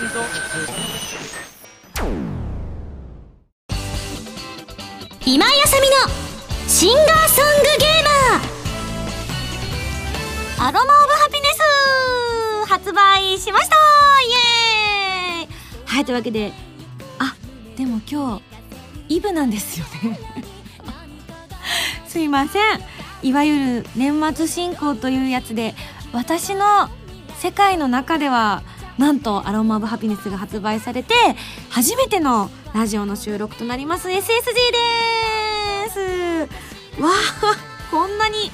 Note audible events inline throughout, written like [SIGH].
今井あさみのシンガーソングゲーマー。アロマオブハピネス発売しました。イエーイ。はいというわけであでも今日イブなんですよね。[LAUGHS] すいません。いわゆる年末進行というやつで私の世界の中ではなんとアロマ・オブ・ハピネスが発売されて初めてのラジオの収録となります。SSG です。わあこんなに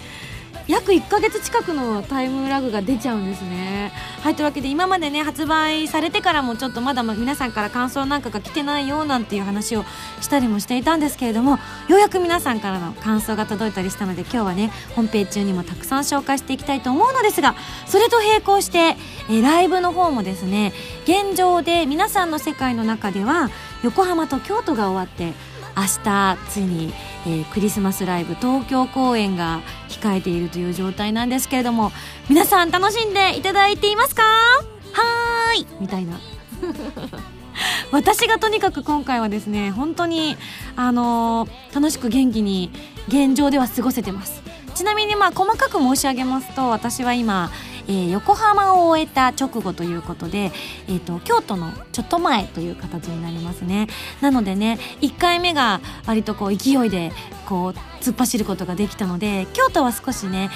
約1ヶ月近くのタイムラグが出ちゃうんですね。はいというわけで今までね発売されてからもちょっとまだ皆さんから感想なんかが来てないよなんていう話をしたりもしていたんですけれどもようやく皆さんからの感想が届いたりしたので今日はね本編中にもたくさん紹介していきたいと思うのですがそれと並行して、えライブの方もですね現状で皆さんの世界の中では横浜と京都が終わって明日ついに、えー、クリスマスライブ東京公演が控えているという状態なんですけれども皆さん楽しんでいただいていますか？はーいみたいな。[LAUGHS] 私がとにかく今回はですね本当にあのー、楽しく元気に現状では過ごせてます。ちなみにまあ細かく申し上げますと私は今えー、横浜を終えた直後ということで、えーと、京都のちょっと前という形になりますね。なのでね1回目が割とこう勢いでこう突っ走ることができたので京都は少しね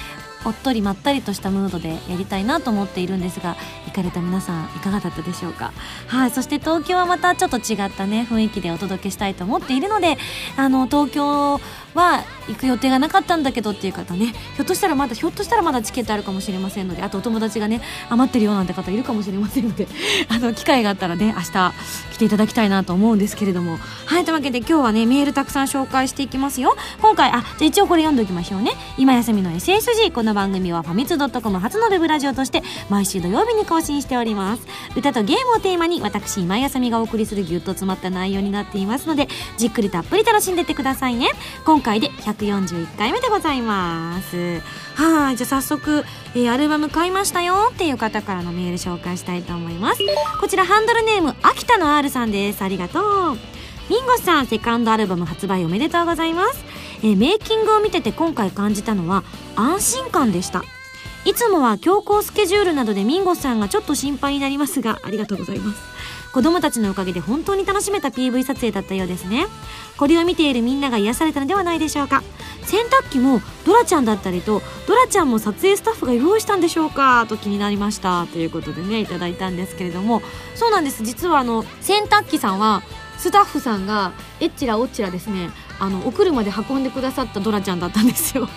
おっとりまったりとしたムードでやりたいなと思っているんですが行かれた皆さんいかがだったでしょうか？はいそして東京はまたちょっと違ったね雰囲気でお届けしたいと思っているのであの東京は行く予定がなかったんだけどっていう方ねひょっとしたらまだひょっとしたらまだチケットあるかもしれませんのであとお友達がね余ってるよなんて方いるかもしれませんので [LAUGHS] あの機会があったらね明日来ていただきたいなと思うんですけれども。はいというわけで今日はねメールたくさん紹介していきますよ。今回あじゃ一応これ読んでおきましょうね。今休みの SSG この番組はファミツドットコム初のウェブラジオとして毎週土曜日に更新しております。歌とゲームをテーマに私今休みがお送りするぎゅっと詰まった内容になっていますのでじっくりたっぷり楽しんでってくださいね。今今回で141回目でございます。はいじゃあ早速、えー、アルバム買いましたよっていう方からのメール紹介したいと思います。こちらハンドルネーム秋田の R さんです。ありがとう。ミンゴスさんセカンドアルバム発売おめでとうございます、えー、メイキングを見てて今回感じたのは安心感でした。いつもは強行スケジュールなどでミンゴスさんがちょっと心配になりますがありがとうございます。子供たちのおかげで本当に楽しめた PV 撮影だったようですね。これを見ているみんなが癒されたのではないでしょうか。洗濯機もドラちゃんだったりとドラちゃんも撮影スタッフが用意したんでしょうかと気になりました。ということでねいただいたんですけれども。そうなんです。実はあの洗濯機さんはスタッフさんがえっちらおっちらですねあのお車で運んでくださったドラちゃんだったんですよ。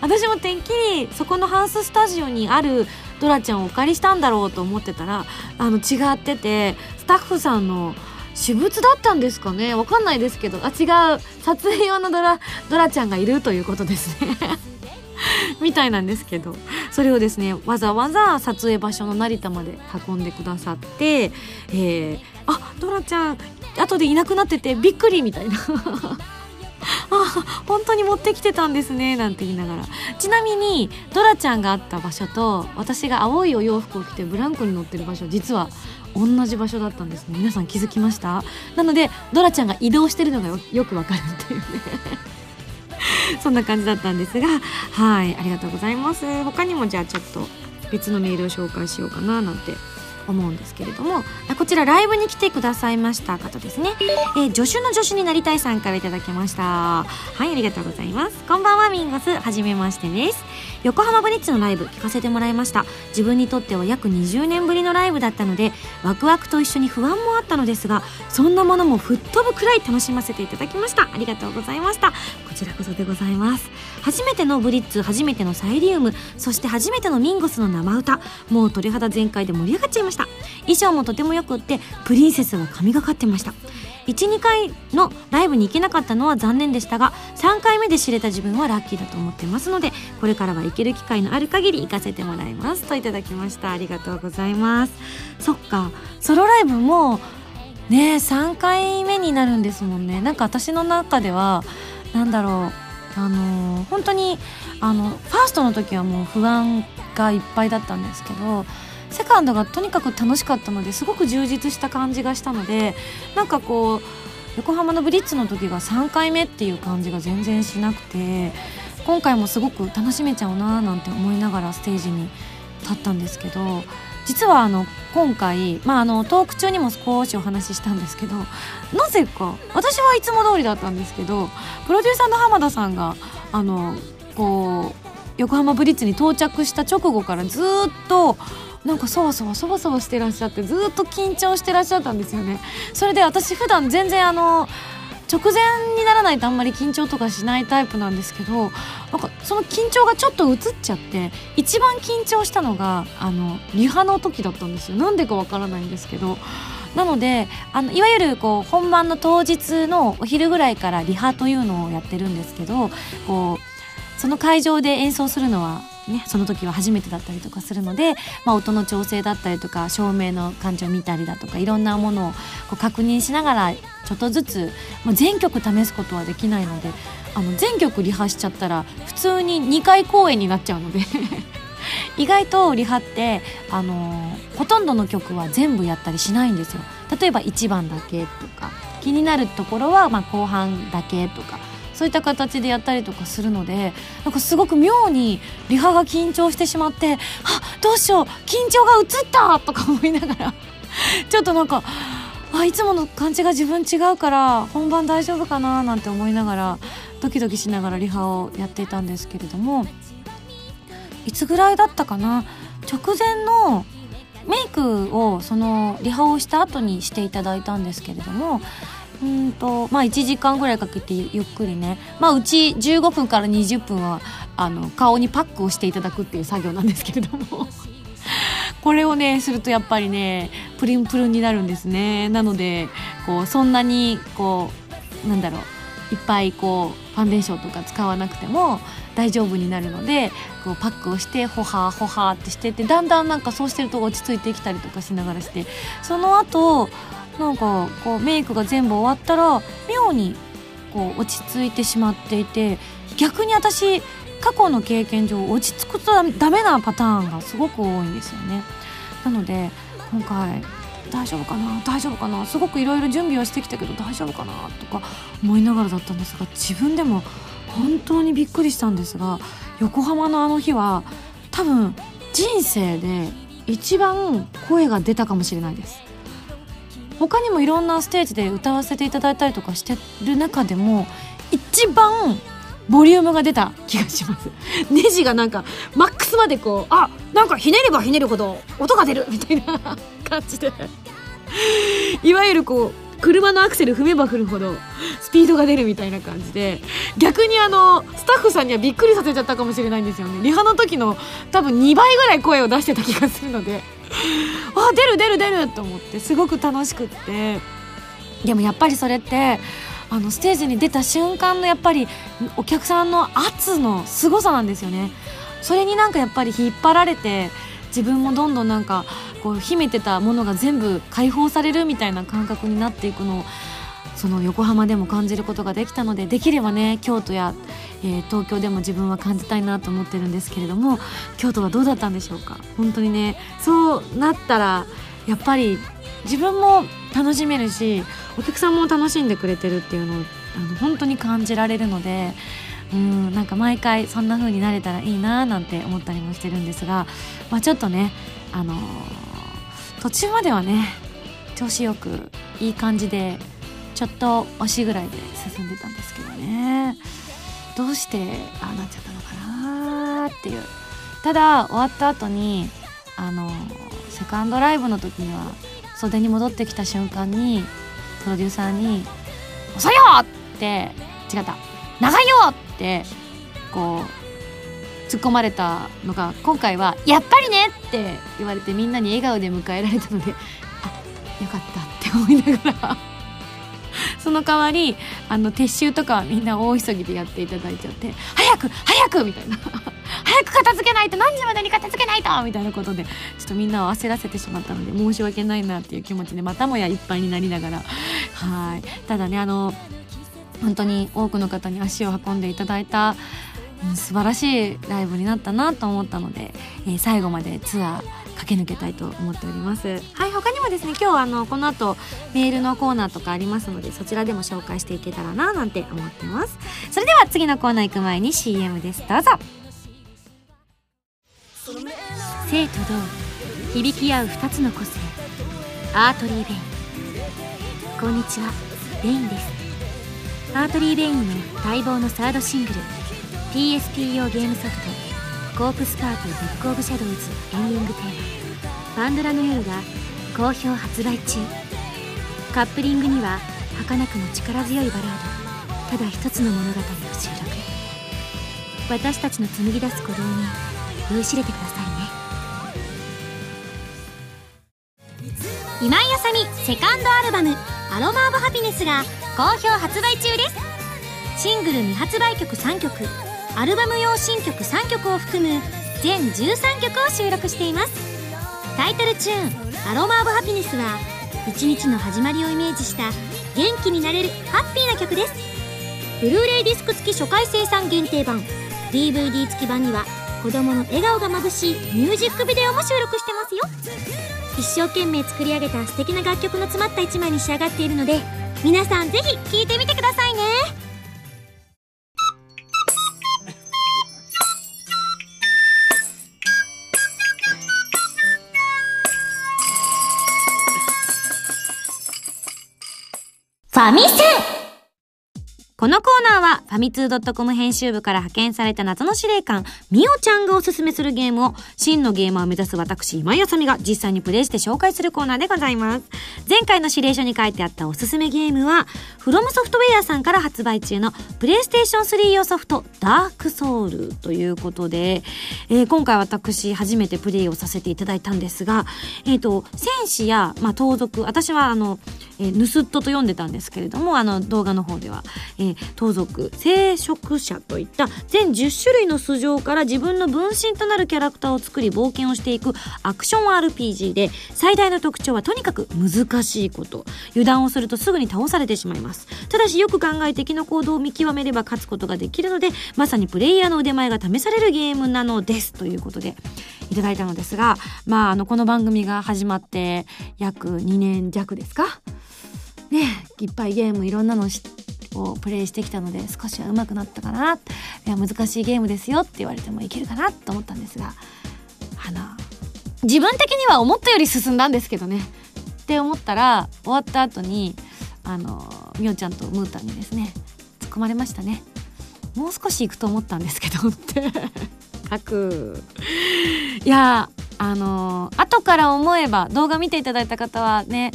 私もてっきりそこのハウススタジオにあるドラちゃんをお借りしたんだろうと思ってたらあの違っててスタッフさんの私物だったんですかね？わかんないですけど。あ違う。撮影用のドラドラちゃんがいるということですね。[LAUGHS] みたいなんですけど。それをですねわざわざ撮影場所の成田まで運んでくださってえー、あドラちゃん後でいなくなっててびっくりみたいな。[LAUGHS] あ本当に持ってきてたんですねなんて言いながら。ちなみにドラちゃんがあった場所と私が青いお洋服を着てブランコに乗ってる場所実は同じ場所だったんですね。皆さん気づきました？なのでドラちゃんが移動してるのがよくわかるっていうね。[LAUGHS] そんな感じだったんですがはいありがとうございます。他にもじゃあちょっと別のメールを紹介しようかななんて思うんですけれどもこちらライブに来てくださいました方ですね、えー、助手の助手になりたいさんからいただきました。はいありがとうございます。こんばんはミンゴス。はじめましてです。横浜ブリッツのライブ聞かせてもらいました。自分にとっては約20年ぶりのライブだったのでワクワクと一緒に不安もあったのですがそんなものも吹っ飛ぶくらい楽しませていただきました。ありがとうございました。こちらこそでございます。初めてのブリッツ初めてのサイリウムそして初めてのミンゴスの生歌もう鳥肌全開で盛り上がっちゃいました。衣装もとてもよくってプリンセスが神がかってました。12回のライブに行けなかったのは残念でしたが3回目で知れた自分はラッキーだと思ってますのでこれからは行ける機会のある限り行かせてもらいます。といただきました。ありがとうございます。そっか。ソロライブもね3回目になるんですもんね。なんか私の中ではなんだろう。あのー、本当にあのファーストの時はもう不安がいっぱいだったんですけどセカンドがとにかく楽しかったのですごく充実した感じがしたのでなんかこう横浜のブリッツの時が3回目っていう感じが全然しなくて今回もすごく楽しめちゃうなーなんて思いながらステージに立ったんですけど実はあの今回、まあ、あのトーク中にも少しお話ししたんですけどなぜか私はいつも通りだったんですけどプロデューサーの浜田さんがあのこう横浜ブリッツに到着した直後からずっとなんかそわそわそわそわしてらっしゃってずっと緊張してらっしゃったんですよね。それで私普段全然あの直前にならないとあんまり緊張とかしないタイプなんですけどなんかその緊張がちょっと移っちゃって一番緊張したのがあのリハの時だったんですよ。なんでかわからないんですけど。なのであのいわゆるこう本番の当日のお昼ぐらいからリハというのをやってるんですけどこうその会場で演奏するのはね、その時は初めてだったりとかするので、まあ、音の調整だったりとか照明の感じを見たりだとかいろんなものをこう確認しながらちょっとずつ、まあ、全曲試すことはできないのであの全曲リハしちゃったら普通に2回公演になっちゃうので [LAUGHS] 意外とリハって、あのー、ほとんどの曲は全部やったりしないんですよ。例えば1番だけとか気になるところはまあ後半だけとかそういった形でやったりとかするのでなんかすごく妙にリハが緊張してしまってあどうしよう緊張が移ったとか思いながら [LAUGHS] ちょっとなんかあいつもの感じが自分違うから本番大丈夫かななんて思いながらドキドキしながらリハをやっていたんですけれどもいつぐらいだったかな直前のメイクをそのリハをした後にしていただいたんですけれどもうんとまあ1時間ぐらいかけてゆっくりね。まあうち15分から20分はあの顔にパックをしていただくっていう作業なんですけれども。[LAUGHS] これをねするとやっぱりねプリンプルンになるんですね。なのでこうそんなにこうなんだろう。いっぱいこうファンデーションとか使わなくても大丈夫になるのでこうパックをしてホハーホハーってしててだんだんなんかそうしてると落ち着いてきたりとかしながらしてその後なんかこうメイクが全部終わったら妙にこう落ち着いてしまっていて逆に私過去の経験上落ち着くとダメなパターンがすごく多いんですよね。なので今回大丈夫かな大丈夫かなすごくいろいろ準備はしてきたけど大丈夫かなとか思いながらだったんですが自分でも本当にびっくりしたんですが横浜のあの日は多分人生で一番声が出たかもしれないです。他にもいろんなステージで歌わせていただいたりとかしてる中でも一番ボリュームが出た気がします。[LAUGHS] ネジがなんかマックスまでこうあなんかひねればひねるほど音が出るみたいな感じで。いわゆるこう車のアクセル踏めば踏るほどスピードが出るみたいな感じで。逆にあのスタッフさんにはびっくりさせちゃったかもしれないんですよね。リハの時の多分2倍ぐらい声を出してた気がするので。あ出る出る出ると思ってすごく楽しくって。でもやっぱりそれってあのステージに出た瞬間のやっぱりお客さんの圧の凄さなんですよね。それになんかやっぱり引っ張られて自分もどんどんなんかこう秘めてたものが全部解放されるみたいな感覚になっていくのをその横浜でも感じることができたのでできればね京都や、えー、東京でも自分は感じたいなと思ってるんですけれども京都はどうだったんでしょうか？本当にねそうなったらやっぱり自分も楽しめるしお客さんも楽しんでくれてるっていうのをあの本当に感じられるのでうんなんか毎回そんな風になれたらいいななんて思ったりもしてるんですが、まあ、ちょっとねあのー、途中まではね調子よくいい感じでちょっと押しぐらいで進んでたんですけどねどうしてああなっちゃったのかなっていうただ終わった後にあのセカンドライブの時には袖に戻ってきた瞬間にプロデューサーに「遅いよ!」って違った「長いよ!」ってこう突っ込まれたのが今回は「やっぱりね!」って言われてみんなに笑顔で迎えられたので [LAUGHS] あよかったって思いながら [LAUGHS] その代わりあの撤収とかはみんな大急ぎでやっていただいちゃって「早く早く!」みたいな [LAUGHS] 早く片付けないと何時までに片付けないとみたいなことでちょっとみんなを焦らせてしまったので申し訳ないなっていう気持ちでまたもやいっぱいになりながらはいただねあの本当に多くの方に足を運んでいただいた素晴らしいライブになったなと思ったので、えー、最後までツアー駆け抜けたいと思っております。はい他にもですね今日あのこの後メールのコーナーとかありますのでそちらでも紹介していけたらななんて思ってます。それでは次のコーナー行く前に CM です。どうぞ。静と動、響き合う2つの個性。 artery vein。こんにちは vein です。 artery vein の待望のサードシングル。PSP 用ゲームソフト Corpse Party Book of Shadows エンディングテーマパンドラの夜が好評発売中。カップリングには儚くも力強いバラードただ一つの物語を収録。私たちの紡ぎ出す鼓動に酔いしれてくださいね。今井あさみセカンドアルバム「アロマ・オブ・ハピネス」が好評発売中です。シングル未発売曲3曲。アルバム用新曲3曲を含む全13曲を収録しています。タイトルチューン「アロマ・オブ・ハピネス」は一日の始まりをイメージした元気になれるハッピーな曲です。ブルーレイディスク付き初回生産限定版 DVD 付き版には子供の笑顔がまぶしいミュージックビデオも収録してますよ。一生懸命作り上げた素敵な楽曲の詰まった一枚に仕上がっているので皆さんぜひ聴いてみてくださいね。ファミセンこのコーナーはファミツー .com 編集部から派遣された謎の司令官、みおちゃんがおすすめするゲームを真のゲーマーを目指す私、今井あさみが実際にプレイして紹介するコーナーでございます。前回の指令書に書いてあったおすすめゲームは、フロムソフトウェアさんから発売中のプレイステーション3用ソフト、ダークソウルということで、えー、今回私初めてプレイをさせていただいたんですが、えっ、ー、と、戦士や、まあ、盗賊、私はあの、えー、ヌスットと読んでたんですけれども、あの動画の方では、えー、盗賊聖職者といった全10種類の素性から自分の分身となるキャラクターを作り冒険をしていくアクション RPG で最大の特徴はとにかく難しいこと。油断をするとすぐに倒されてしまいます。ただしよく考え敵の行動を見極めれば勝つことができるのでまさにプレイヤーの腕前が試されるゲームなのです。ということでいただいたのですがまああのこの番組が始まって約2年弱ですか？ねいっぱいゲームいろんなのをプレイしてきたので少しは上手くなったかな。いや難しいゲームですよって言われてもいけるかなと思ったんですがあの自分的には思ったより進んだんですけどね。って思ったら終わった後にあのみおちゃんとムータンにですね突っ込まれましたね。もう少し行くと思ったんですけどって。書く。いやあの後から思えば動画見ていただいた方はね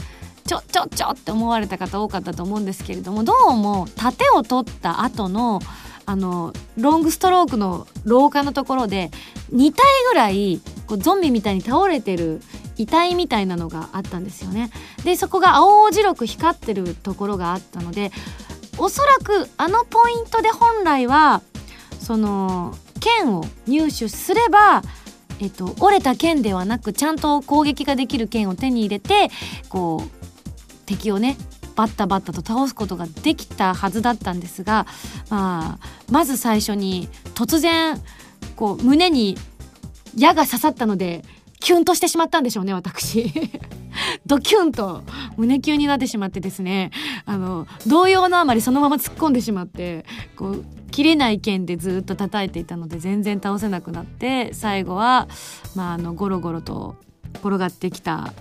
ちょちょちょって思われた方多かったと思うんですけれどもどうも盾を取った後のあのロングストロークの廊下のところで2体ぐらいこうゾンビみたいに倒れてる遺体みたいなのがあったんですよね。でそこが青白く光ってるところがあったのでおそらくあのポイントで本来はその剣を入手すればえっと、折れた剣ではなくちゃんと攻撃ができる剣を手に入れてこう敵をねバッタバッタと倒すことができたはずだったんですが、まあ、まず最初に突然こう胸に矢が刺さったのでキュンとしてしまったんでしょうね私。[LAUGHS] ドキュンと胸キュンになってしまってですねあの動揺のあまりそのまま突っ込んでしまってこう切れない剣でずっと叩いていたので全然倒せなくなって最後は、まあ、あのゴロゴロと転がってきた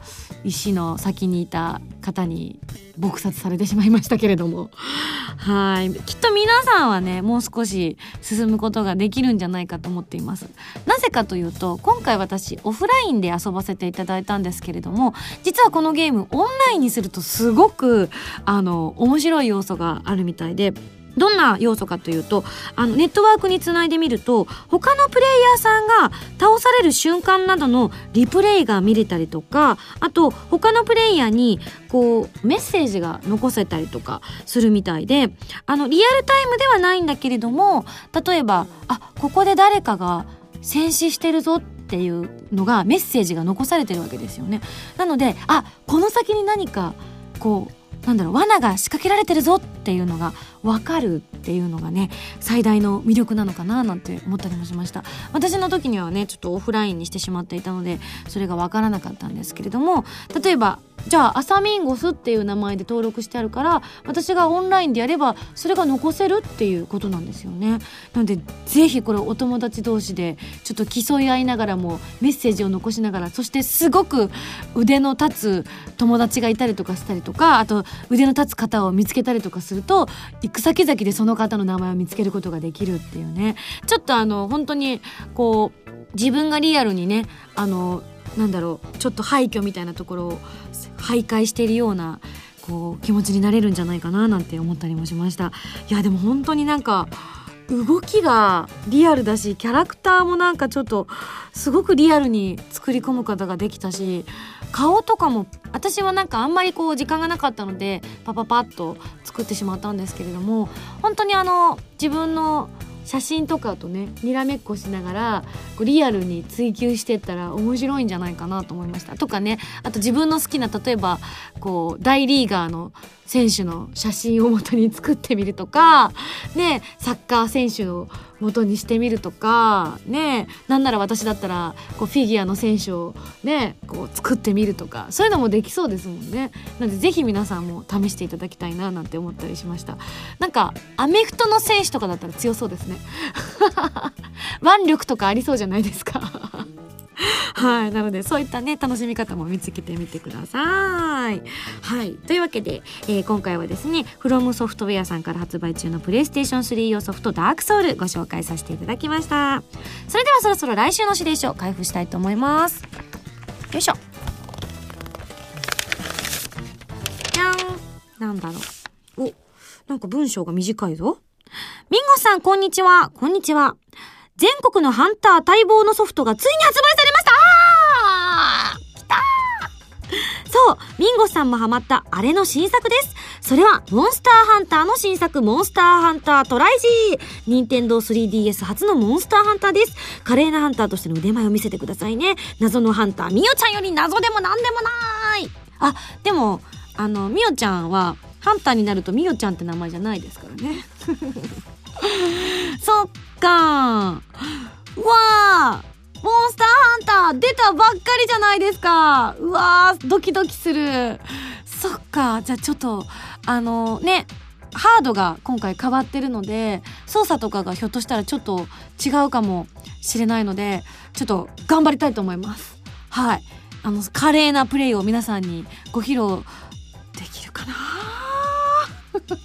石の先にいた方に撲殺されてしまいましたけれども。[LAUGHS] はい。きっと皆さんはねもう少し進むことができるんじゃないかと思っています。なぜかというと今回私オフラインで遊ばせていただいたんですけれども実はこのゲームオンラインにするとすごくあの面白い要素があるみたいでどんな要素かというとあのネットワークにつないでみると他のプレイヤーさんが倒される瞬間などのリプレイが見れたりとかあと他のプレイヤーにこうメッセージが残せたりとかするみたいであのリアルタイムではないんだけれども例えばあここで誰かが戦死してるぞっていうのがメッセージが残されてるわけですよね。なのであこの先に何かこうなんだろう罠が仕掛けられてるぞっていうのが分かるっていうのがね最大の魅力なのかななんて思ったりもしました。私の時にはねちょっとオフラインにしてしまっていたのでそれが分からなかったんですけれども例えばじゃあアサミンゴスっていう名前で登録してあるから私がオンラインでやればそれが残せるっていうことなんですよね。なのでぜひこれお友達同士でちょっと競い合いながらもメッセージを残しながらそしてすごく腕の立つ友達がいたりとかしたりとかあと腕の立つ方を見つけたりとかすると行く先々でその方の名前を見つけることができるっていうねちょっとあの本当にこう自分がリアルにねあのなんだろうちょっと廃墟みたいなところを徘徊しているようなこう気持ちになれるんじゃないかななんて思ったりもしましたいやでも本当になんか動きがリアルだしキャラクターもなんかちょっとすごくリアルに作り込む方ができたし顔とかも私はなんかあんまりこう時間がなかったのでパパパッと作ってしまったんですけれども本当にあの自分の写真とかとねにらめっこしながらこうリアルに追求してったら面白いんじゃないかなと思いました。とかねあと自分の好きな例えばこう大リーガーの選手の写真を元に作ってみるとかねサッカー選手を元にしてみるとかねなんなら私だったらこうフィギュアの選手をねこう作ってみるとかそういうのもできそうですもんね。なのでぜひ皆さんも試していただきたいななんて思ったりしました。なんかアメフトの選手とかだったら強そうですね。[LAUGHS] 腕力とかありそうじゃないですか。[LAUGHS] はい。なので、そういったね、楽しみ方も見つけてみてください。はい。というわけで、えー今回はですね、フロムソフトウェアさんから発売中のプレイステーション3用ソフトダークソウルご紹介させていただきました。それではそろそろ来週の指令書開封したいと思います。よいしょ。じゃん。なんだろう。お、なんか文章が短いぞ。ミンゴさん、こんにちは。こんにちは。全国のハンター待望のソフトがついに発売されましたあー来たそう、ミンゴさんもハマったあれの新作です。それは、モンスターハンターの新作、モンスターハンタートライジー。任天堂 3DS 初のモンスターハンターです。華麗なハンターとしての腕前を見せてくださいね。謎のハンター、ミオちゃんより謎でもなんでもない。あ、でも、あの、ミオちゃんは、ハンターになるとミオちゃんって名前じゃないですからね。そっか。うわーモンスターハンター出たばっかりじゃないですか。うわードキドキする。そっか。じゃあちょっとあのねハードが今回変わってるので操作とかがひょっとしたらちょっと違うかもしれないのでちょっと頑張りたいと思います。はい。あの華麗なプレイを皆さんにご披露できるかな [LAUGHS]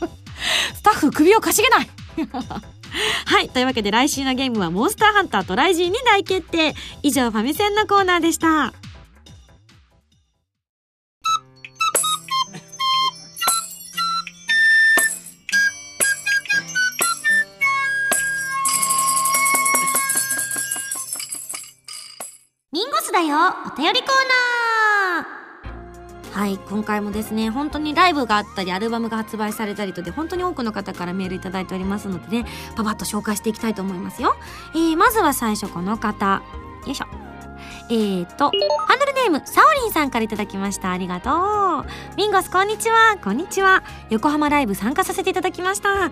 スタッフ首をかしげない。[LAUGHS] はい。というわけで来週のゲームはモンスターハンターとライジーに大決定。以上、ファミセンのコーナーでした。ミンゴスだよお便りコーナーはい。今回もですね、本当にライブがあったり、アルバムが発売されたりとで、本当に多くの方からメールいただいておりますのでね、パパッと紹介していきたいと思いますよ。えー、まずは最初この方。よいしょ。えーと、ハンドルネーム、サオリンさんからいただきました。ありがとう。ミンゴス、こんにちは。こんにちは。横浜ライブ参加させていただきました。いや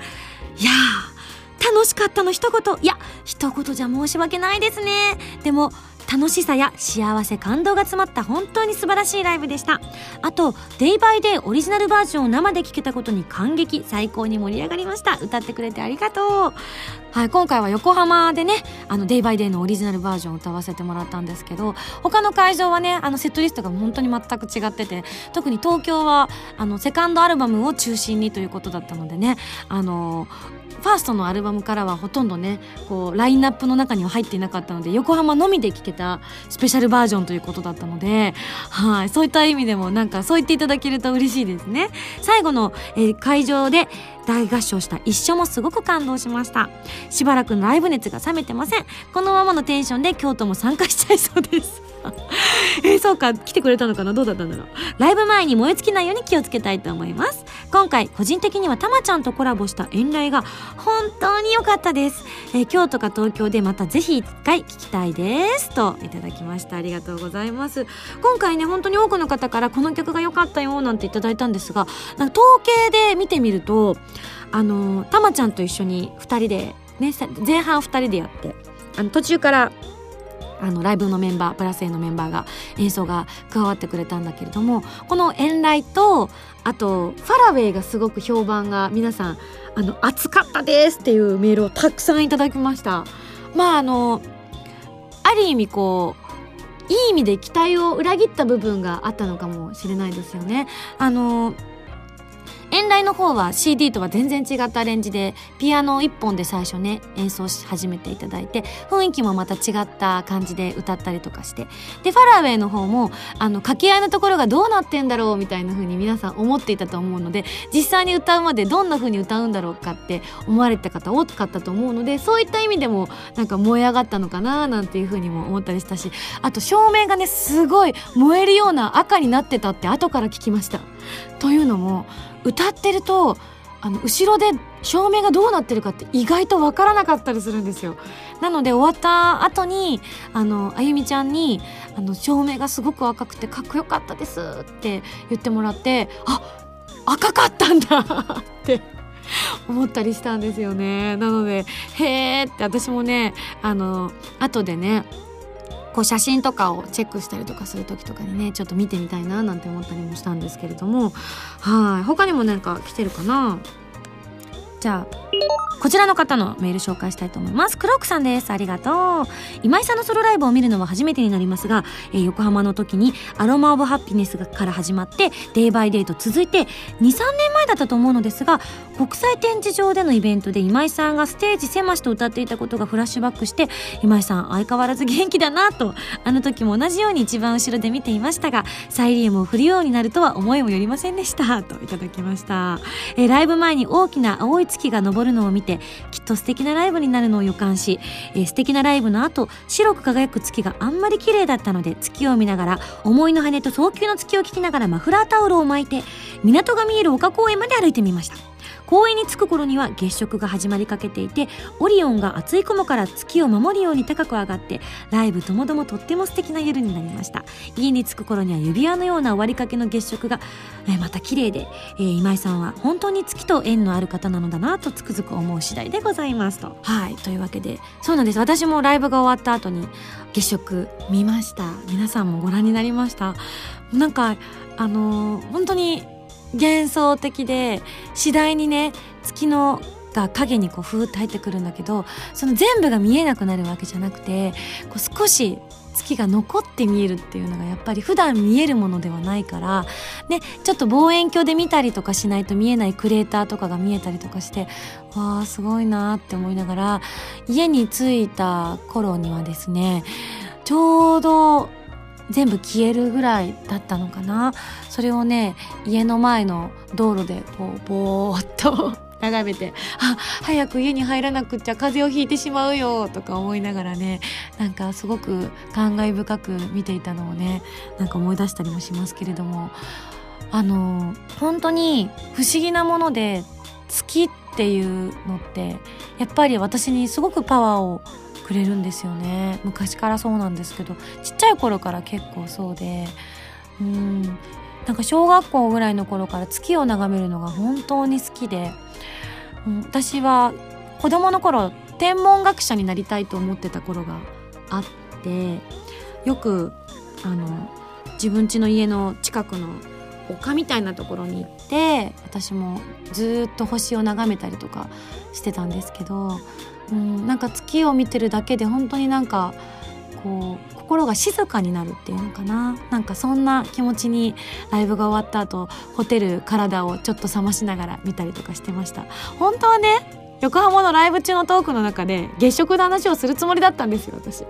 ー、楽しかったの一言。いや、一言じゃ申し訳ないですね。でも、楽しさや幸せ感動が詰まった本当に素晴らしいライブでした。あと「デイバイデイオリジナルバージョンを生で聴けたことに感激最高に盛り上がりました。歌ってくれてありがとう。はい今回は横浜でねあの「デイバイデイのオリジナルバージョンを歌わせてもらったんですけど他の会場はねあのセットリストが本当に全く違ってて特に東京はあのセカンドアルバムを中心にということだったのでねあのファーストのアルバムからはほとんどねこうラインナップの中には入っていなかったので横浜のみで聴けたスペシャルバージョンということだったのではいそういった意味でもなんかそう言っていただけると嬉しいですね。最後の、えー会場で大合唱した一緒もすごく感動しました。しばらくのライブ熱が冷めてません。このままのテンションで京都も参加しちゃいそうです。えー、そうか来てくれたのかな？どうだったんだろう？ライブ前に燃え尽きないように気をつけたいと思います。今回個人的にはたまちゃんとコラボした遠来が本当に良かったです、えー、京都か東京でまたぜひ一回聞きたいです。といただきました。ありがとうございます。今回ね本当に多くの方からこの曲が良かったよなんていただいたんですがなんか統計で見てみるとあのたまちゃんと一緒に2人でね前半2人でやってあの途中からあのライブのメンバープラス A のメンバーが演奏が加わってくれたんだけれどもこの「エンライとあとファラウェイがすごく評判が皆さんあの熱かったですっていうメールをたくさんいただきました。まああのある意味こういい意味で期待を裏切った部分があったのかもしれないですよね。あの遠来の方は CD とは全然違ったアレンジでピアノ1本で最初ね演奏し始めていただいて雰囲気もまた違った感じで歌ったりとかしてでファラウェイの方もあの掛け合いのところがどうなってんだろうみたいな風に皆さん思っていたと思うので実際に歌うまでどんな風に歌うんだろうかって思われた方多かったと思うのでそういった意味でもなんか燃え上がったのかななんていう風にも思ったりしたしあと照明がねすごい燃えるような赤になってたって後から聞きました。というのも歌ってるとあの後ろで照明がどうなってるかって意外とわからなかったりするんですよ。なので終わった後にあのあゆみちゃんにあの照明がすごく赤くてかっこよかったですって言ってもらってあ赤かったんだって [LAUGHS] 思ったりしたんですよね。なのでへーって私もねあの後でねこう写真とかをチェックしたりとかする時とかにねちょっと見てみたいななんて思ったりもしたんですけれども。はい。他にもなんか来てるかな？じゃあこちらの方のメール紹介したいと思います。クロックさんです。ありがとう。今井さんのソロライブを見るのは初めてになりますが、えー、横浜の時にアロマオブハピネスから始まって、デイバイデイと続いて、2、3年前だったと思うのですが、国際展示場でのイベントで今井さんがステージ狭しと歌っていたことがフラッシュバックして、今井さん相変わらず元気だなと、あの時も同じように一番後ろで見ていましたが、サイリウムを振るようになるとは思いもよりませんでした。といただきました。えー、ライブ前に大きな青い月が昇るのを見て、きっと素敵なライブになるのを予感し、えー、素敵なライブの後白く輝く月があんまり綺麗だったので月を見ながら思いの羽と早急の月を聞きながらマフラータオルを巻いて港が見える丘公園まで歩いてみました。公園に着く頃には月食が始まりかけていてオリオンが厚い雲から月を守るように高く上がってライブともどもとっても素敵な夜になりました。家に着く頃には指輪のような終わりかけの月食が、え、また綺麗で、えー、今井さんは本当に月と縁のある方なのだなとつくづく思う次第でございますと。はいというわけでそうなんです。私もライブが終わった後に月食見ました。皆さんもご覧になりました。なんかあのー、本当に幻想的で次第にね月のが影にこうふーって入ってくるんだけどその全部が見えなくなるわけじゃなくてこう少し月が残って見えるっていうのがやっぱり普段見えるものではないからねちょっと望遠鏡で見たりとかしないと見えないクレーターとかが見えたりとかしてわあすごいなって思いながら家に着いた頃にはですねちょうど全部消えるぐらいだったのかな。それをね家の前の道路でこうぼーっと [LAUGHS] 眺めてあ早く家に入らなくっちゃ風邪をひいてしまうよとか思いながらねなんかすごく感慨深く見ていたのをねなんか思い出したりもしますけれども。あの本当に不思議なもので月っていうのってやっぱり私にすごくパワーをくれるんですよね。昔からそうなんですけどちっちゃい頃から結構そうでうん。なんか小学校ぐらいの頃から月を眺めるのが本当に好きで、うん、私は子供の頃天文学者になりたいと思ってた頃があってよくあの自分家の家の近くの丘みたいなところに行って私もずっと星を眺めたりとかしてたんですけどうん、なんか月を見てるだけで本当になんかこう心が静かになるっていうのかな。なんかそんな気持ちにライブが終わった後ホテル体をちょっと冷ましながら見たりとかしてました。本当はね横浜のライブ中のトークの中で月食の話をするつもりだったんですよ私。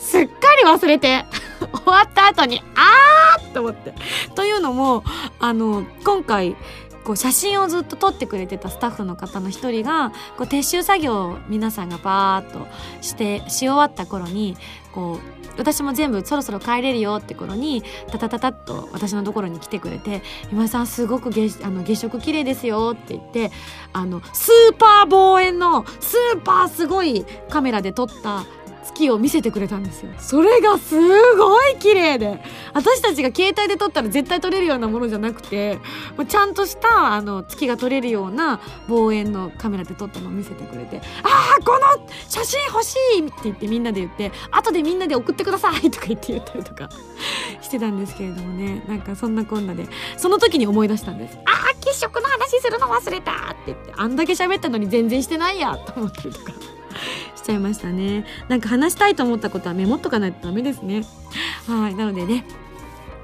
すっかり忘れて。終わった後にあーと思って。というのもあの今回こう写真をずっと撮ってくれてたスタッフの方の一人がこう撤収作業を皆さんがバーッとしてし終わった頃にこう私も全部そろそろ帰れるよって頃にタタタタッと私のところに来てくれて「今井さんすごく月あの月食綺麗ですよ」って言ってあのスーパー望遠のスーパーすごいカメラで撮った月を見せてくれたんですよそれがすごい綺麗で私たちが携帯で撮ったら絶対撮れるようなものじゃなくてもうちゃんとしたあの月が撮れるような望遠のカメラで撮ったのを見せてくれて「ああこの写真欲しい!」って言ってみんなで言って「後でみんなで送ってください!」とか言って言ったりとか [LAUGHS] してたんですけれどもねなんかそんなこんなでその時に思い出したんです「ああ血色の話するの忘れた!」って言ってあんだけ喋ったのに全然してないやと思ったりとか。しちゃいましたね。なんか話したいと思ったことはメモっとかないとダメですね。はいなのでね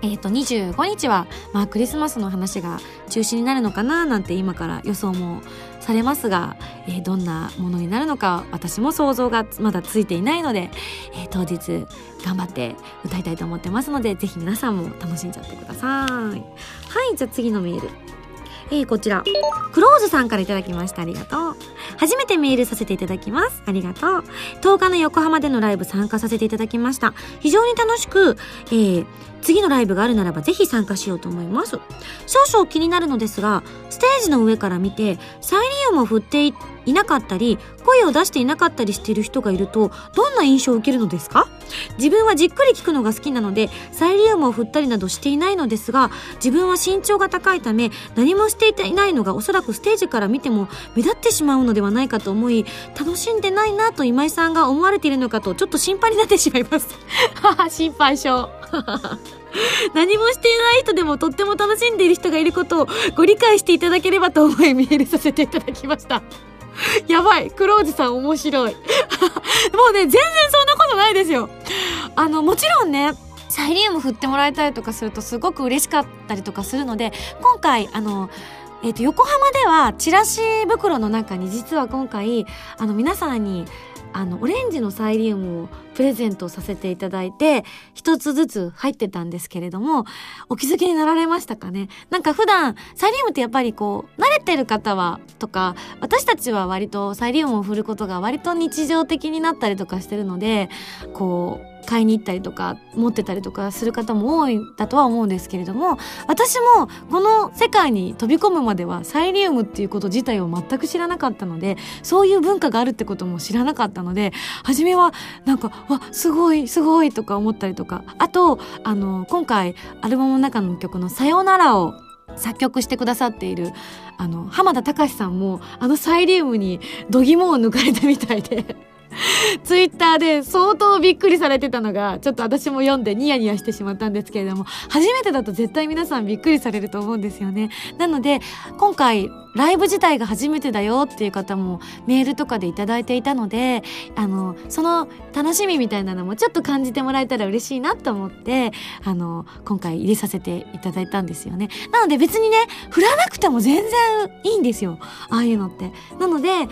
えっ、ー、と25日はまあクリスマスの話が中止になるのかななんて今から予想もされますが、えー、どんなものになるのか私も想像がまだついていないので、えー、当日頑張って歌いたいと思ってますのでぜひ皆さんも楽しんじゃってください。はいじゃあ次のメール。えー、こちら。クローズさんから頂きました。ありがとう。初めてメールさせていただきます。ありがとう。10日の横浜でのライブ参加させていただきました。非常に楽しく、えー、次のライブがあるならばぜひ参加しようと思います。少々気になるのですがステージの上から見てサイリウムを振っていってなかったり声を出していなかったりしている人がいるとどんな印象を受けるのですか？自分はじっくり聞くのが好きなのでサイリウムを振ったりなどしていないのですが自分は身長が高いため何もしていないのがおそらくステージから見ても目立ってしまうのではないかと思い楽しんでないなと今井さんが思われているのかとちょっと心配になってしまいます。[LAUGHS] 心配性。[LAUGHS] 何もしていない人でもとっても楽しんでいる人がいることをご理解していただければと思いメールさせていただきました [LAUGHS] やばい。黒おさん面白い。[LAUGHS] もうね全然そんなことないですよ。あのもちろんねサイリウム振ってもらえたりとかするとすごく嬉しかったりとかするので今回あのえーと、横浜ではチラシ袋の中に実は今回あの皆さんにあのオレンジのサイリウムをプレゼントさせていただいて一つずつ入ってたんですけれどもお気づきになられましたかね？なんか普段サイリウムってやっぱりこう慣れてる方はとか私たちは割とサイリウムを振ることが割と日常的になったりとかしてるのでこう買いに行ったりとか持ってたりとかする方も多いんだとは思うんですけれども私もこの世界に飛び込むまではサイリウムっていうこと自体を全く知らなかったのでそういう文化があるってことも知らなかったので初めはなんかわすごいすごいとか思ったりとかあとあの今回アルバムの中の曲の「さよなら」を作曲してくださっているあの浜田隆さんもあのサイリウムに度肝を抜かれたみたいで。[LAUGHS] ツイッターで相当びっくりされてたのが、ちょっと私も読んでニヤニヤしてしまったんですけれども、初めてだと絶対皆さんびっくりされると思うんですよね。なので、今回、ライブ自体が初めてだよっていう方もメールとかでいただいていたので、あの、その楽しみみたいなのもちょっと感じてもらえたら嬉しいなと思って、あの、今回入れさせていただいたんですよね。なので別にね、振らなくても全然いいんですよ。ああいうのって。なので、例え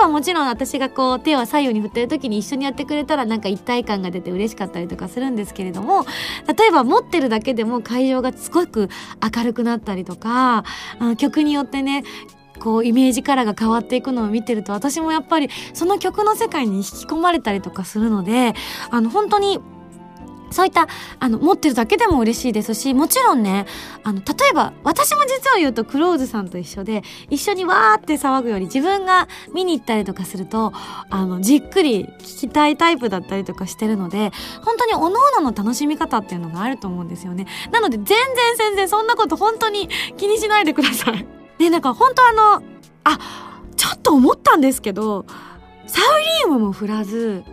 ばもちろん私がこう手を左右に振ってる時に一緒にやってくれたらなんか一体感が出て嬉しかったりとかするんですけれども例えば持ってるだけでも会場がすごく明るくなったりとかあ曲によってねこうイメージカラーが変わっていくのを見てると私もやっぱりその曲の世界に引き込まれたりとかするのであの本当にそういった、あの、持ってるだけでも嬉しいですし、もちろんね、あの、例えば、私も実は言うと、クローズさんと一緒で、一緒にわーって騒ぐより、自分が見に行ったりとかすると、あの、じっくり聞きたいタイプだったりとかしてるので、本当に各々の楽しみ方っていうのがあると思うんですよね。なので、全然全然そんなこと本当に気にしないでください。で、なんか本当あの、あ、ちょっと思ったんですけど、サウリウムも振らず、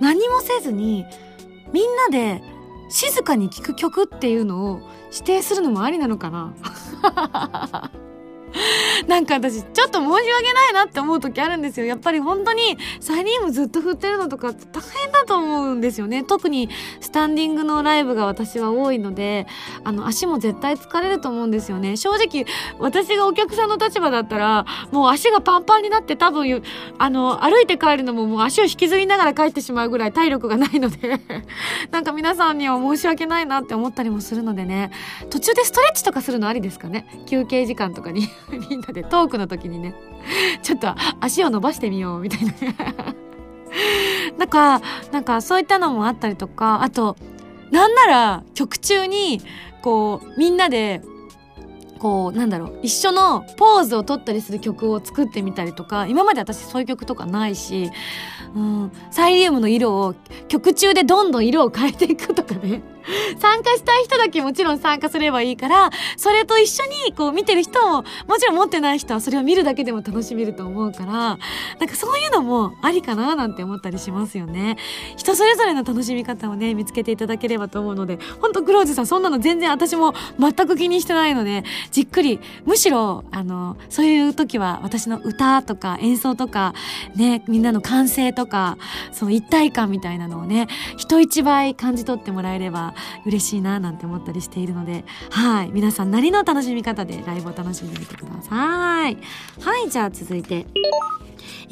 何もせずに、みんなで静かに聴く曲っていうのを指定するのもありなのかな？[LAUGHS] なんか私ちょっと申し訳ないなって思う時あるんですよ。やっぱり本当にサイリウムずっと振ってるのとか大変だと思うんですよね。特にスタンディングのライブが私は多いのであの足も絶対疲れると思うんですよね。正直私がお客さんの立場だったらもう足がパンパンになって多分あの歩いて帰るのももう足を引きずりながら帰ってしまうぐらい体力がないので [LAUGHS] なんか皆さんには申し訳ないなって思ったりもするのでね。途中でストレッチとかするのありですかね？休憩時間とかに。[LAUGHS] みんなでトークの時にねちょっと足を伸ばしてみようみたいな。[LAUGHS] なんかなんかそういったのもあったりとかあとなんなら曲中にこうみんなでこうなんだろう一緒のポーズを取ったりする曲を作ってみたりとか今まで私そういう曲とかないし、うん、サイリウムの色を曲中でどんどん色を変えていくとかね。参加したい人だけもちろん参加すればいいから、それと一緒にこう見てる人も、もちろん持ってない人はそれを見るだけでも楽しめると思うから、なんかそういうのもありかななんて思ったりしますよね。人それぞれの楽しみ方をね、見つけていただければと思うので、ほんとクローズさんそんなの全然私も全く気にしてないので、じっくり、むしろ、あの、そういう時は私の歌とか演奏とか、ね、みんなの歓声とか、そう一体感みたいなのをね、人一倍感じ取ってもらえれば嬉しいななんて思ったりしているのではい。皆さんなりの楽しみ方でライブを楽しんでみてください。はい。じゃあ続いて。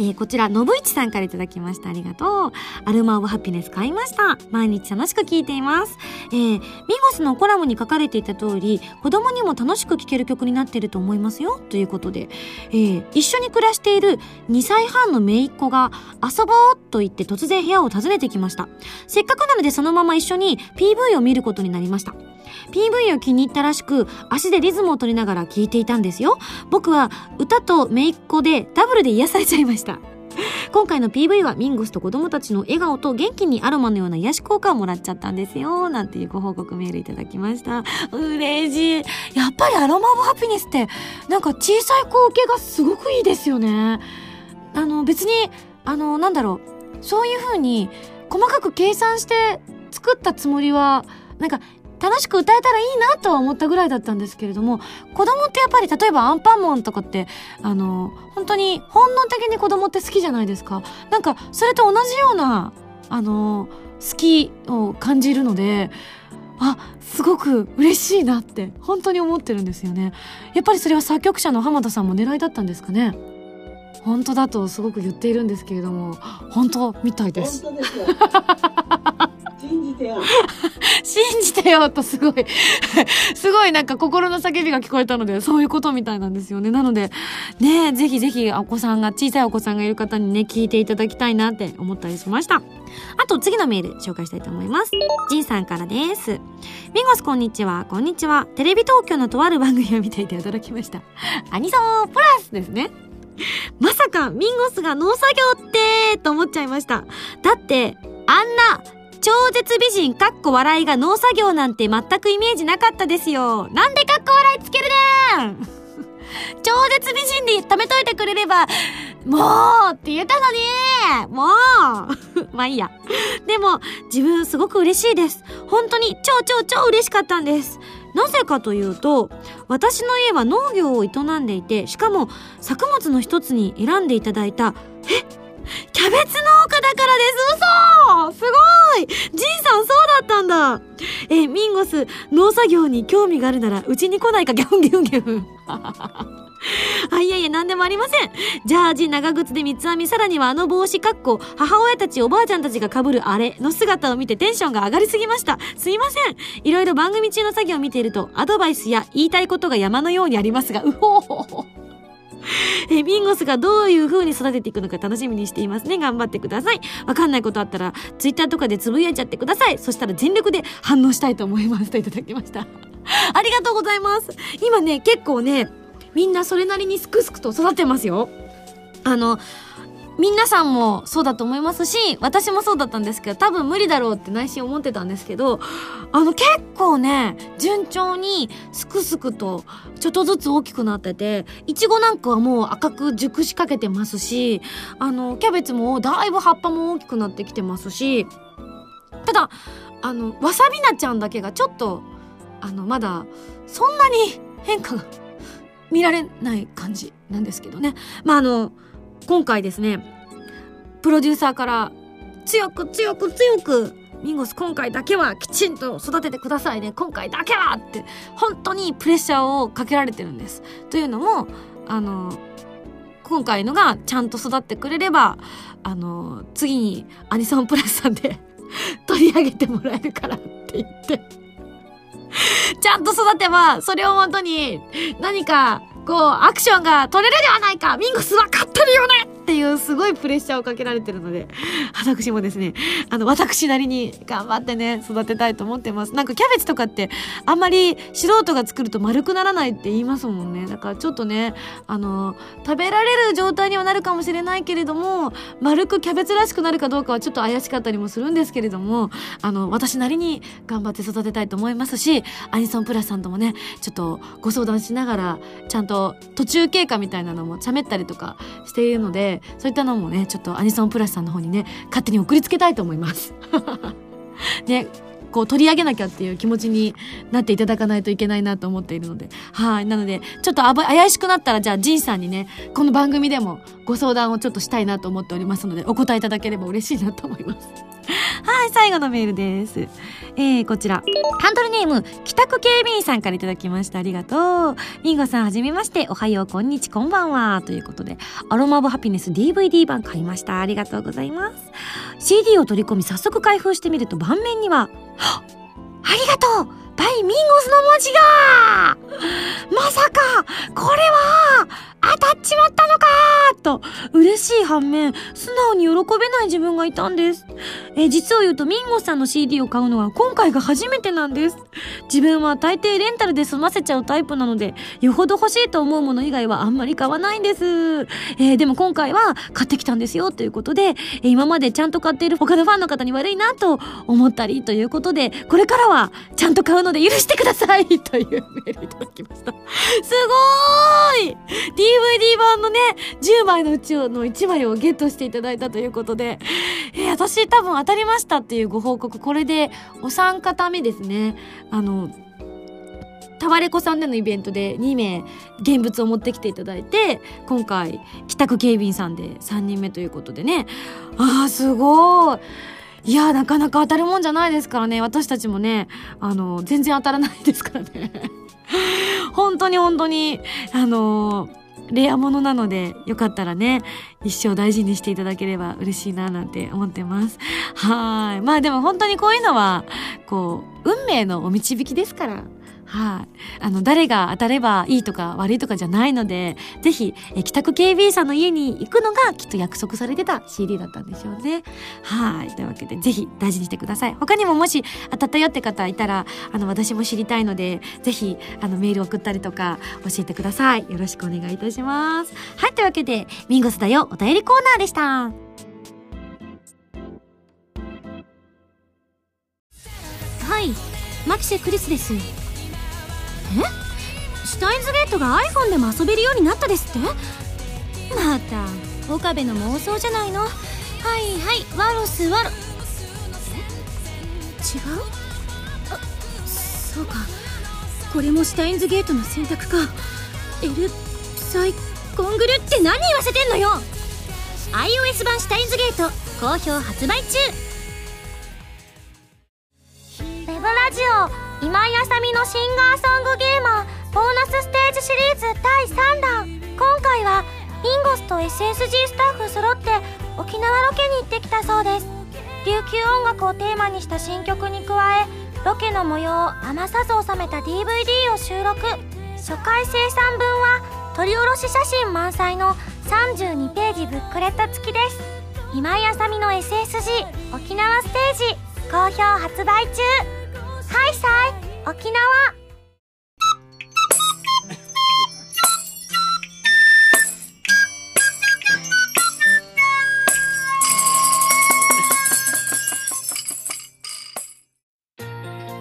えー、こちら、のぶいちさんから頂きました。ありがとう。アルマオブハピネス買いました。毎日楽しく聴いています。えー、ミゴスのコラムに書かれていた通り、子供にも楽しく聴ける曲になってると思いますよ。ということで、えー、一緒に暮らしている2歳半の姪っ子が遊ぼうと言って突然部屋を訪ねてきました。せっかくなのでそのまま一緒に PV を見ることになりました。PV を気に入ったらしく、足でリズムを取りながら聴いていたんですよ。僕は歌と姪っ子でダブルで癒されちゃいました。[LAUGHS] 今回の PV はミンゴスと子供たちの笑顔と元気にアロマのような癒し効果をもらっちゃったんですよ。なんていうご報告メールいただきました。嬉しい。やっぱりアロマオブハピネスって、なんか小さい子受けがすごくいいですよね。あの、別に、あの、なんだろう。そういう風に細かく計算して作ったつもりは、なんか楽しく歌えたらいいなとは思ったぐらいだったんですけれども子供ってやっぱり例えばアンパンマンとかってあの本当に本能的に子供って好きじゃないですか。なんかそれと同じようなあの好きを感じるのであすごく嬉しいなって本当に思ってるんですよね。やっぱりそれは作曲者の浜田さんも狙いだったんですかね。本当だとすごく言っているんですけれども本当みたいです。信じてよ。[LAUGHS] 信じてよとすごい。[LAUGHS] すごいなんか心の叫びが聞こえたのでそういうことみたいなんですよね。なのでねぜひぜひお子さんが小さいお子さんがいる方にね聞いていただきたいなって思ったりしました。あと次のメール紹介したいと思います。ジンさんからです。ミゴスこんにちは。こんにちは。テレビ東京のとある番組を見ていて驚きました。アニソンプラスですね。まさかミンゴスが農作業ってと思っちゃいました。だって、あんな超絶美人かっこ笑いが農作業なんて全くイメージなかったですよ。なんでかっこ笑いつけるねん [LAUGHS] 超絶美人で貯めといてくれれば、もうって言ったのにもう [LAUGHS] まあいいや。でも、自分すごく嬉しいです。本当に超超超嬉しかったんです。なぜかというと私の家は農業を営んでいてしかも作物の一つに選んでいただいたえ？[LAUGHS] キャベツ農家だからです。嘘。すごい。ジンさんそうだったんだ。えミンゴス農作業に興味があるならうちに来ないか。[LAUGHS] ギャンギュンギュン。[LAUGHS] あ、いやいや、なんでもありません。ジャージ、長靴で三つ編み、さらにはあの帽子、かっこ、母親たち、おばあちゃんたちが被るあれの姿を見てテンションが上がりすぎました。すいません。いろいろ番組中の作業を見ていると、アドバイスや言いたいことが山のようにありますが、うほほ。[LAUGHS] えビンゴスがどういう風に育てていくのか楽しみにしていますね。頑張ってください。わかんないことあったら、ツイッターとかでつぶやいちゃってください。そしたら全力で反応したいと思います。といただきました。[LAUGHS] ありがとうございます。今ね、結構ね、みんなそれなりにすくすくと育ってますよ。あの、皆さんもそうだと思いますし、私もそうだったんですけど、多分無理だろうって内心思ってたんですけど、あの結構ね、順調にすくすくとちょっとずつ大きくなってて、いちごなんかはもう赤く熟しかけてますし、あの、キャベツもだいぶ葉っぱも大きくなってきてますし、ただ、あの、わさびなちゃんだけがちょっと、あの、まだ、そんなに変化が見られない感じなんですけどね。まああの今回ですねプロデューサーから強く強く強くミンゴス今回だけはきちんと育ててくださいね。今回だけはって本当にプレッシャーをかけられてるんです。というのもあの今回のがちゃんと育ってくれればあの次にアニソンプラスさんで [LAUGHS] 取り上げてもらえるからって言って。ちゃんと育てばそれをもとに何かこうアクションが取れるではないかミンゴス分かってるよねっていうすごいプレッシャーをかけられてるので [LAUGHS] 私もですねあの私なりに頑張ってね育てたいと思ってます。なんかキャベツとかってあんまり素人が作ると丸くならないって言いますもんね。だからちょっとねあの食べられる状態にはなるかもしれないけれども丸くキャベツらしくなるかどうかはちょっと怪しかったりもするんですけれどもあの私なりに頑張って育てたいと思いますしアニソンプラスさんともねちょっとご相談しながらちゃんと途中経過みたいなのも喋ったりとかしているのでそういったのもねちょっとアニソンプラスさんの方にね勝手に送りつけたいと思います。[LAUGHS] ねこう取り上げなきゃっていう気持ちになっていただかないといけないなと思っているので。はい。なのでちょっと怪しくなったらじゃあジンさんにねこの番組でもご相談をちょっとしたいなと思っておりますのでお答えいただければ嬉しいなと思います。はい最後のメールです。えー、こちら。ハンドルネーム北区警備員さんからいただきました。ありがとう。リンゴさんはじめまして。おはようこんにちこんばんは。ということでアロマオブハピネス DVD 版買いました。ありがとうございます。CD を取り込み早速開封してみると盤面にはありがとう。バイミンゴスの文字が。まさかこれは当たっちまったのかと嬉しい反面素直に喜べない自分がいたんです。え実を言うとミンゴさんの CD を買うのは今回が初めてなんです。自分は大抵レンタルで済ませちゃうタイプなのでよほど欲しいと思うもの以外はあんまり買わないんです、えー、でも今回は買ってきたんですよということで今までちゃんと買っている他のファンの方に悪いなと思ったりということでこれからはちゃんと買うので許してくださいというメールいただきました。すごーい！DVD 版のね10枚のうちの1枚をゲットしていただいたということで、えー、私多分当たりましたっていうご報告これでお三方目ですね。あのタワレコさんでのイベントで2名現物を持ってきていただいて今回北区警備員さんで3人目ということでね。あーすごい。いやなかなか当たるもんじゃないですからね。私たちもねあの全然当たらないですからね。本当に本当にあのレアものなのでよかったらね一生大事にしていただければ嬉しいななんて思ってます。はい。まあでも本当にこういうのはこう運命のお導きですから。はい、あの誰が当たればいいとか悪いとかじゃないのでぜひ帰宅警備員さんの家に行くのがきっと約束されてた CD だったんでしょうね。はいというわけでぜひ大事にしてください。他にももし当たったよって方いたらあの私も知りたいのでぜひあのメール送ったりとか教えてください。よろしくお願いいたします。はいというわけでミンゴスだよお便りコーナーでした。はいマキシェクリスですえ？シュタインズゲートが iPhone でも遊べるようになったですって？また岡部の妄想じゃないの？はいはいワロスワロ。違う？あそうか。これもシュタインズゲートの選択か。L サイコングルって何言わせてんのよ？iOS 版シュタインズゲート好評発売中。ウェブラジオ今井あさみのシンガーソングゲーマーボーナスステージシリーズ第3弾。今回はミンゴスと SSG スタッフ揃って沖縄ロケに行ってきたそうです。琉球音楽をテーマにした新曲に加えロケの模様を余さず収めた DVD を収録。初回生産分は撮り下ろし写真満載の32ページブックレット付きです。今井あさみの SSG 沖縄ステージ好評発売中。はいさい。沖縄。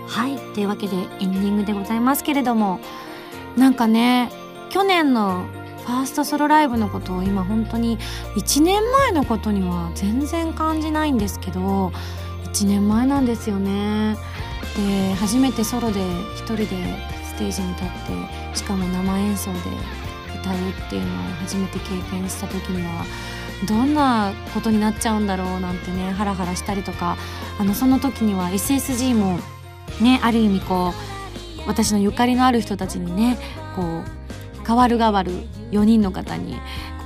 はいというわけでエンディングでございますけれどもなんかね去年のファーストソロライブのことを今本当に1年前のことには全然感じないんですけど1年前なんですよね。で初めてソロで一人でステージに立ってしかも生演奏で歌うっていうのを初めて経験した時にはどんなことになっちゃうんだろうなんてねハラハラしたりとかあのその時には SSG もねある意味こう私のゆかりのある人たちにねこう変わる変わる4人の方に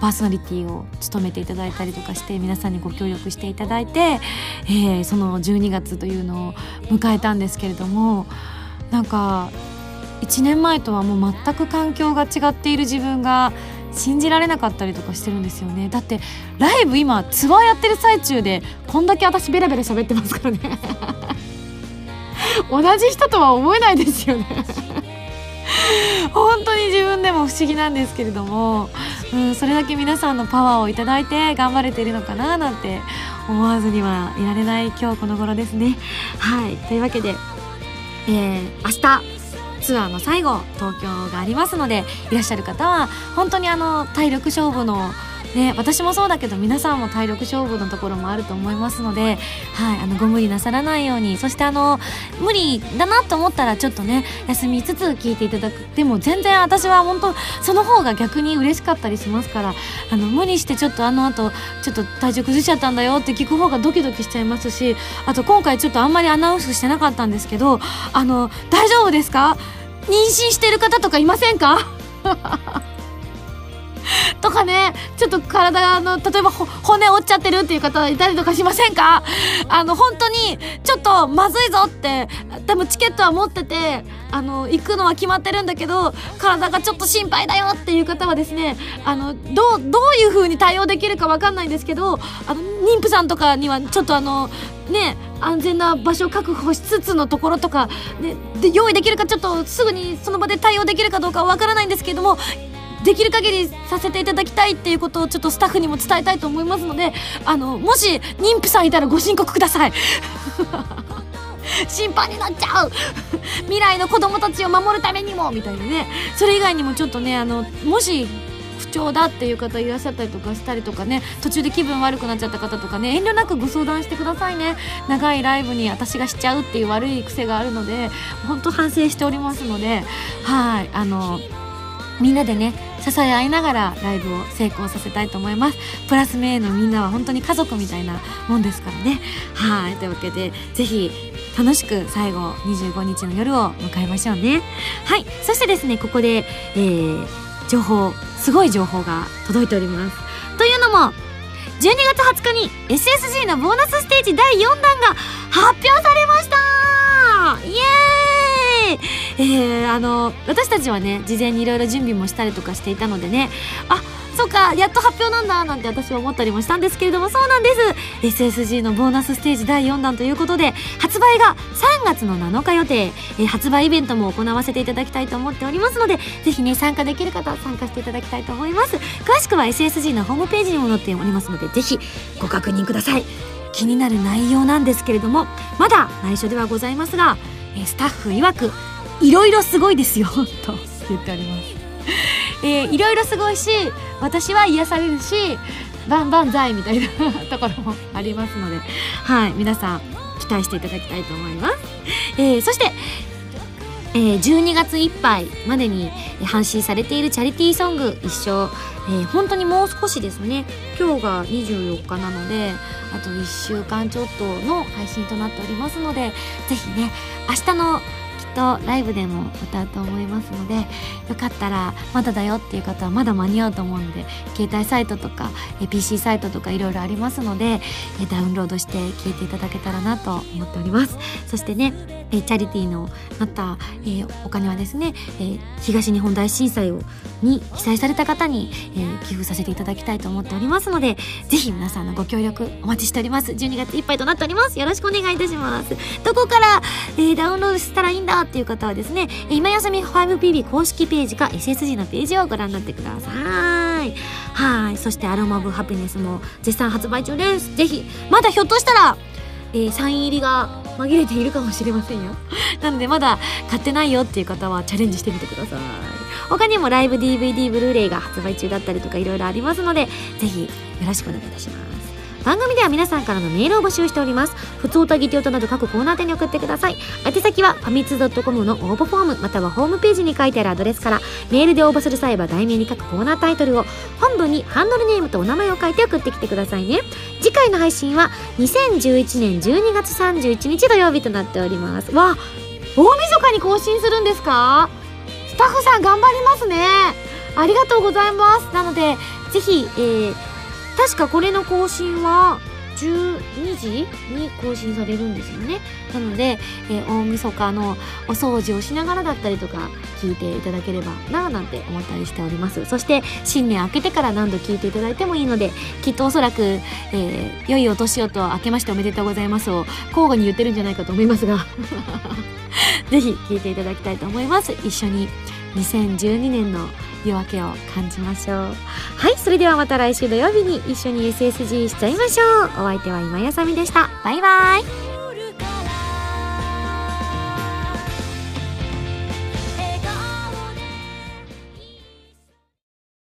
パーソナリティを務めていただいたりとかして皆さんにご協力していただいて、えー、その12月というのを迎えたんですけれどもなんか1年前とはもう全く環境が違っている自分が信じられなかったりとかしてるんですよね。だってライブ今ツアーやってる最中でこんだけ私ベラベラ喋ってますからね。[LAUGHS] 同じ人とは思えないですよね。本当に自分でも不思議なんですけれども、うん、それだけ皆さんのパワーを頂いて頑張れているのかななんて思わずにはいられない今日この頃ですね。はいというわけで、えー、明日ツアーの最後東京がありますのでいらっしゃる方は本当にあの体力勝負のね、私もそうだけど皆さんも体力勝負のところもあると思いますので、はい、あのご無理なさらないようにそしてあの無理だなと思ったらちょっとね休みつつ聞いていただく。でも全然私は本当その方が逆に嬉しかったりしますからあの無理してちょっとあの後ちょっと体調崩しちゃったんだよって聞く方がドキドキしちゃいますしあと今回ちょっとあんまりアナウンスしてなかったんですけどあの大丈夫ですか？妊娠してる方とかいませんか？[LAUGHS] とかねちょっと体の例えば骨折っちゃってるっていう方いたりとかしませんか？あの本当にちょっとまずいぞって多分チケットは持っててあの行くのは決まってるんだけど体がちょっと心配だよっていう方はですねあのどうどういう風に対応できるか分かんないんですけどあの妊婦さんとかにはちょっとあのね安全な場所を確保しつつのところとか、ね、で用意できるかちょっとすぐにその場で対応できるかどうかは分からないんですけれどもできる限りさせていただきたいっていうことをちょっとスタッフにも伝えたいと思いますのであのもし妊婦さんいたらご申告ください。[LAUGHS] 心配になっちゃう。未来の子供たちを守るためにも。みたいなね。それ以外にもちょっとねあのもし不調だっていう方いらっしゃったりとかしたりとかね。途中で気分悪くなっちゃった方とかね。遠慮なくご相談してくださいね。長いライブに私がしちゃうっていう悪い癖があるので本当反省しておりますのではい。あのみんなでね支え合いながらライブを成功させたいと思います。プラスメイのみんなは本当に家族みたいなもんですからね。はい。というわけでぜひ楽しく最後25日の夜を迎えましょうね。はい。そしてですねここで、えー、情報すごい情報が届いております。というのも12月20日に SSG のボーナスステージ第4弾が発表されました。イエーイえー、あの私たちはね事前にいろいろ準備もしたりとかしていたのでねあそうかやっと発表なんだなんて私は思ったりもしたんですけれどもそうなんです。SSG のボーナスステージ第4弾ということで発売が3月の7日予定、えー、発売イベントも行わせていただきたいと思っておりますのでぜひね参加できる方は参加していただきたいと思います。詳しくは SSG のホームページにも載っておりますのでぜひご確認ください。気になる内容なんですけれどもまだ内緒ではございますがスタッフ曰くいろいろすごいですよ [LAUGHS] と言っております、えー、いろいろすごいし私は癒されるしバンバンザみたいな [LAUGHS] ところもありますのではい皆さん期待していただきたいと思います、えー、そしてえー、12月いっぱいまでに配信されているチャリティーソング一生、えー、本当にもう少しですね。今日が24日なのであと1週間ちょっとの配信となっておりますのでぜひね明日のとライブでも歌うと思いますのでよかったらまだだよっていう方はまだ間に合うと思うので携帯サイトとか PC サイトとかいろいろありますのでダウンロードして聴いていただけたらなと思っております。そしてねチャリティーのなった、え、お金はですね、え、東日本大震災をに被災された方に、え、寄付させていただきたいと思っておりますのでぜひ皆さんのご協力お待ちしております。12月いっぱいとなっております。よろしくお願いいたします。どこから、えダウンロードしたらいいんだっていう方はですね今休み 5PB 公式ページか SSG のページをご覧になってください。はい。そしてアロマ・オブ・ハピネスも絶賛発売中です。ぜひまだひょっとしたら、えー、サイン入りが紛れているかもしれませんよ。[LAUGHS] なのでまだ買ってないよっていう方はチャレンジしてみてください。他にもライブ DVD ブルーレイが発売中だったりとかいろいろありますのでぜひよろしくお願いいたします。番組では皆さんからのメールを募集しております。普通歌議定となる各コーナー宛に送ってください。宛先はファミツー .com の応募フォームまたはホームページに書いてあるアドレスからメールで応募する際は題名に書くコーナータイトルを本文にハンドルネームとお名前を書いて送ってきてくださいね。次回の配信は2011年12月31日土曜日となっております。わ大晦日に更新するんですか？スタッフさん頑張りますね。ありがとうございます。なのでぜひ、えー、確かこれの更新は12時に更新されるんですよね。なので、えー、大晦日のお掃除をしながらだったりとか聞いていただければなぁなんて思ったりしております。そして新年明けてから何度聞いていただいてもいいのできっとおそらく、えー、良いお年をと明けましておめでとうございますを交互に言ってるんじゃないかと思いますが [LAUGHS] ぜひ聞いていただきたいと思います。一緒に2012年の夜明けを感じましょう。はいそれではまた来週土曜日に一緒に SSG しちゃいましょう。お相手は今やさみでした。バイバイ。